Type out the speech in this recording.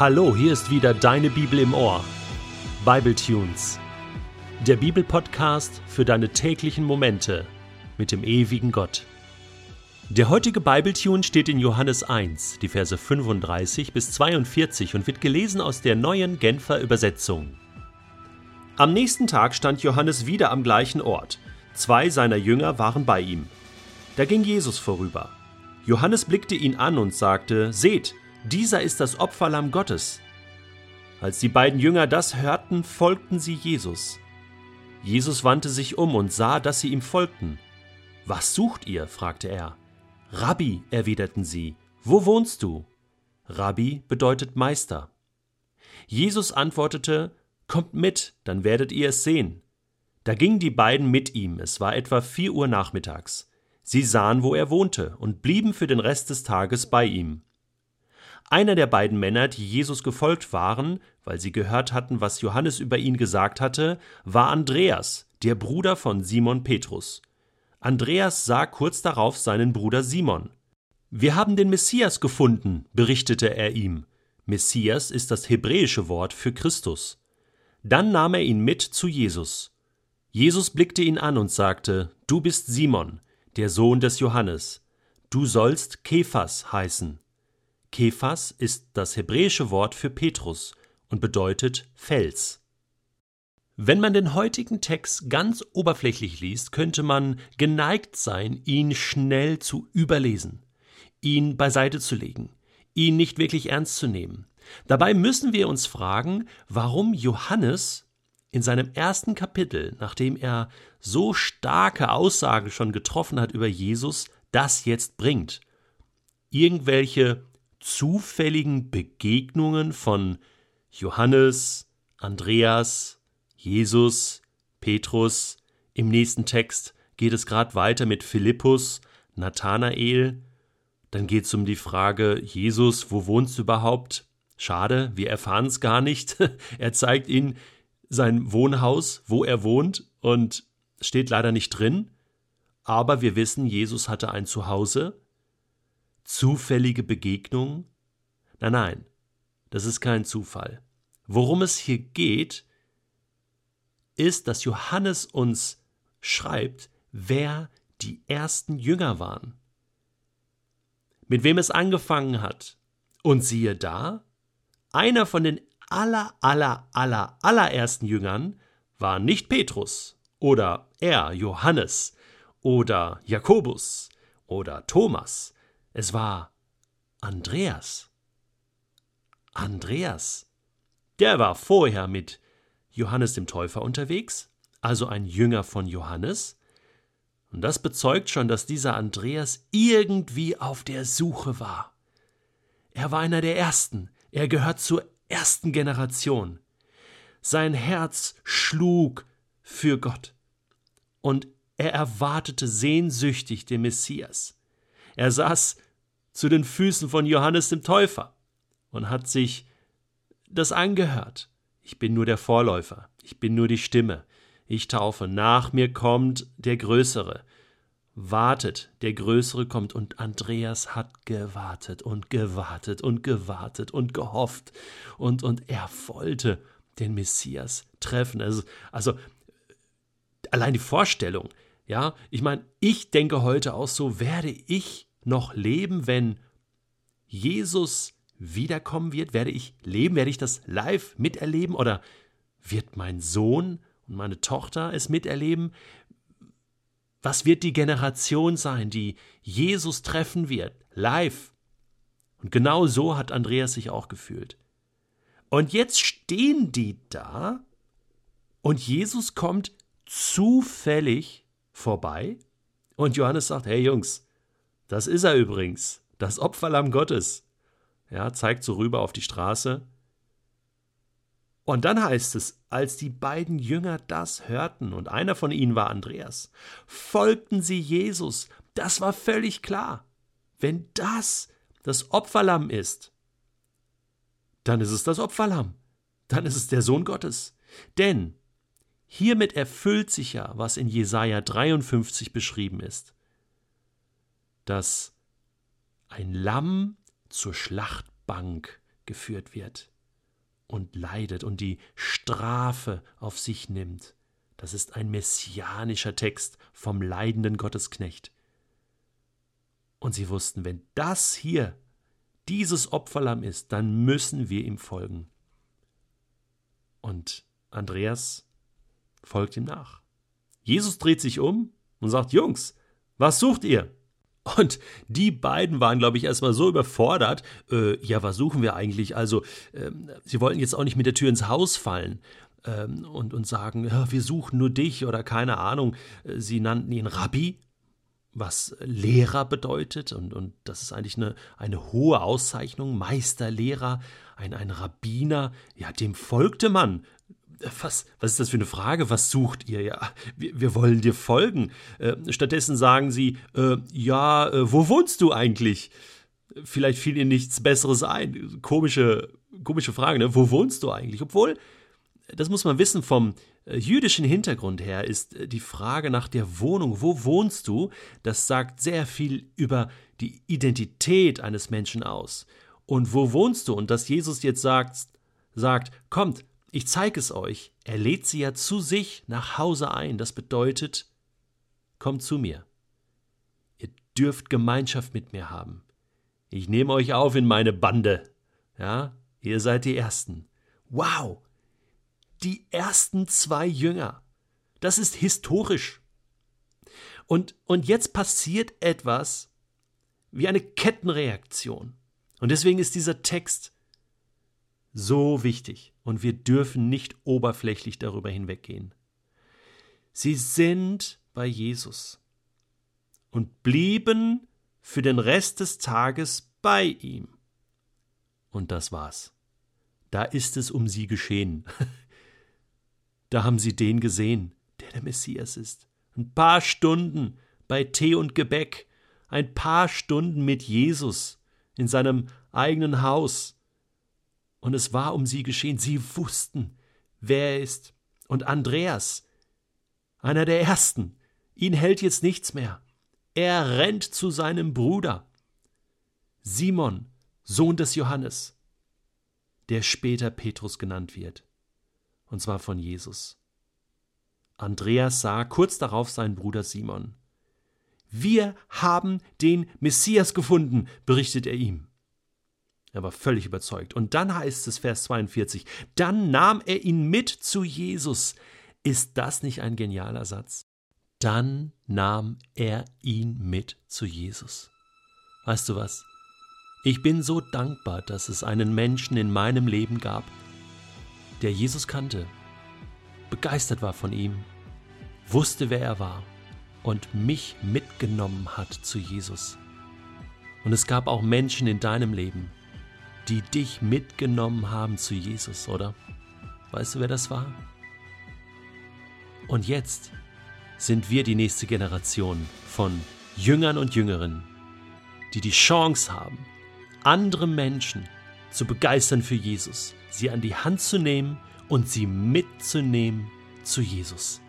Hallo, hier ist wieder deine Bibel im Ohr. Bible Tunes. Der Bibelpodcast für deine täglichen Momente mit dem ewigen Gott. Der heutige Bibletune steht in Johannes 1, die Verse 35 bis 42 und wird gelesen aus der neuen Genfer Übersetzung. Am nächsten Tag stand Johannes wieder am gleichen Ort. Zwei seiner Jünger waren bei ihm. Da ging Jesus vorüber. Johannes blickte ihn an und sagte: Seht, dieser ist das Opferlamm Gottes. Als die beiden Jünger das hörten, folgten sie Jesus. Jesus wandte sich um und sah, dass sie ihm folgten. Was sucht ihr? fragte er. Rabbi, erwiderten sie, wo wohnst du? Rabbi bedeutet Meister. Jesus antwortete, Kommt mit, dann werdet ihr es sehen. Da gingen die beiden mit ihm, es war etwa vier Uhr nachmittags. Sie sahen, wo er wohnte, und blieben für den Rest des Tages bei ihm. Einer der beiden Männer, die Jesus gefolgt waren, weil sie gehört hatten, was Johannes über ihn gesagt hatte, war Andreas, der Bruder von Simon Petrus. Andreas sah kurz darauf seinen Bruder Simon. Wir haben den Messias gefunden, berichtete er ihm. Messias ist das hebräische Wort für Christus. Dann nahm er ihn mit zu Jesus. Jesus blickte ihn an und sagte: Du bist Simon, der Sohn des Johannes. Du sollst Kephas heißen. Kephas ist das hebräische Wort für Petrus und bedeutet Fels. Wenn man den heutigen Text ganz oberflächlich liest, könnte man geneigt sein, ihn schnell zu überlesen, ihn beiseite zu legen, ihn nicht wirklich ernst zu nehmen. Dabei müssen wir uns fragen, warum Johannes in seinem ersten Kapitel, nachdem er so starke Aussagen schon getroffen hat über Jesus, das jetzt bringt. Irgendwelche zufälligen Begegnungen von Johannes, Andreas, Jesus, Petrus. Im nächsten Text geht es gerade weiter mit Philippus, Nathanael. Dann geht es um die Frage, Jesus, wo wohnst du überhaupt? Schade, wir erfahren es gar nicht. er zeigt ihnen sein Wohnhaus, wo er wohnt, und steht leider nicht drin. Aber wir wissen, Jesus hatte ein Zuhause zufällige Begegnung? Nein, nein, das ist kein Zufall. Worum es hier geht, ist, dass Johannes uns schreibt, wer die ersten Jünger waren. Mit wem es angefangen hat. Und siehe da, einer von den aller, aller, aller, allerersten Jüngern war nicht Petrus oder er, Johannes oder Jakobus oder Thomas, es war Andreas. Andreas. Der war vorher mit Johannes dem Täufer unterwegs, also ein Jünger von Johannes. Und das bezeugt schon, dass dieser Andreas irgendwie auf der Suche war. Er war einer der Ersten, er gehört zur ersten Generation. Sein Herz schlug für Gott. Und er erwartete sehnsüchtig den Messias. Er saß zu den Füßen von Johannes dem Täufer und hat sich das angehört. Ich bin nur der Vorläufer, ich bin nur die Stimme. Ich taufe, nach mir kommt der Größere. Wartet, der Größere kommt, und Andreas hat gewartet und gewartet und gewartet und gehofft, und, und er wollte den Messias treffen. Also, also allein die Vorstellung, ja, ich meine, ich denke heute auch so, werde ich noch leben, wenn Jesus wiederkommen wird? Werde ich leben? Werde ich das live miterleben? Oder wird mein Sohn und meine Tochter es miterleben? Was wird die Generation sein, die Jesus treffen wird, live? Und genau so hat Andreas sich auch gefühlt. Und jetzt stehen die da und Jesus kommt zufällig vorbei und Johannes sagt, hey Jungs, das ist er übrigens, das Opferlamm Gottes. Ja, zeigt so rüber auf die Straße. Und dann heißt es, als die beiden Jünger das hörten, und einer von ihnen war Andreas, folgten sie Jesus. Das war völlig klar. Wenn das das Opferlamm ist, dann ist es das Opferlamm. Dann ist es der Sohn Gottes. Denn Hiermit erfüllt sich ja, was in Jesaja 53 beschrieben ist, dass ein Lamm zur Schlachtbank geführt wird und leidet und die Strafe auf sich nimmt. Das ist ein messianischer Text vom leidenden Gottesknecht. Und sie wussten, wenn das hier dieses Opferlamm ist, dann müssen wir ihm folgen. Und Andreas folgt ihm nach. Jesus dreht sich um und sagt, Jungs, was sucht ihr? Und die beiden waren, glaube ich, erstmal so überfordert. Äh, ja, was suchen wir eigentlich? Also, äh, sie wollten jetzt auch nicht mit der Tür ins Haus fallen ähm, und, und sagen, ja, wir suchen nur dich oder keine Ahnung. Äh, sie nannten ihn Rabbi, was Lehrer bedeutet. Und, und das ist eigentlich eine, eine hohe Auszeichnung. Meisterlehrer, ein, ein Rabbiner, ja, dem folgte man was, was ist das für eine Frage? Was sucht ihr? Ja, wir, wir wollen dir folgen. Äh, stattdessen sagen sie, äh, ja, äh, wo wohnst du eigentlich? Vielleicht fiel ihnen nichts Besseres ein. Komische, komische Frage, ne? Wo wohnst du eigentlich? Obwohl, das muss man wissen, vom äh, jüdischen Hintergrund her ist die Frage nach der Wohnung, wo wohnst du, das sagt sehr viel über die Identität eines Menschen aus. Und wo wohnst du? Und dass Jesus jetzt sagt, sagt, kommt, ich zeige es euch. Er lädt sie ja zu sich nach Hause ein. Das bedeutet, kommt zu mir. Ihr dürft Gemeinschaft mit mir haben. Ich nehme euch auf in meine Bande. Ja, ihr seid die Ersten. Wow! Die ersten zwei Jünger. Das ist historisch. Und, und jetzt passiert etwas wie eine Kettenreaktion. Und deswegen ist dieser Text so wichtig und wir dürfen nicht oberflächlich darüber hinweggehen. Sie sind bei Jesus und blieben für den Rest des Tages bei ihm. Und das war's. Da ist es um sie geschehen. Da haben sie den gesehen, der der Messias ist. Ein paar Stunden bei Tee und Gebäck, ein paar Stunden mit Jesus in seinem eigenen Haus, und es war um sie geschehen. Sie wussten, wer er ist. Und Andreas, einer der Ersten, ihn hält jetzt nichts mehr. Er rennt zu seinem Bruder, Simon, Sohn des Johannes, der später Petrus genannt wird, und zwar von Jesus. Andreas sah kurz darauf seinen Bruder Simon. Wir haben den Messias gefunden, berichtet er ihm. Er war völlig überzeugt. Und dann heißt es, Vers 42, dann nahm er ihn mit zu Jesus. Ist das nicht ein genialer Satz? Dann nahm er ihn mit zu Jesus. Weißt du was? Ich bin so dankbar, dass es einen Menschen in meinem Leben gab, der Jesus kannte, begeistert war von ihm, wusste, wer er war und mich mitgenommen hat zu Jesus. Und es gab auch Menschen in deinem Leben, die dich mitgenommen haben zu Jesus, oder? Weißt du, wer das war? Und jetzt sind wir die nächste Generation von Jüngern und Jüngerinnen, die die Chance haben, andere Menschen zu begeistern für Jesus, sie an die Hand zu nehmen und sie mitzunehmen zu Jesus.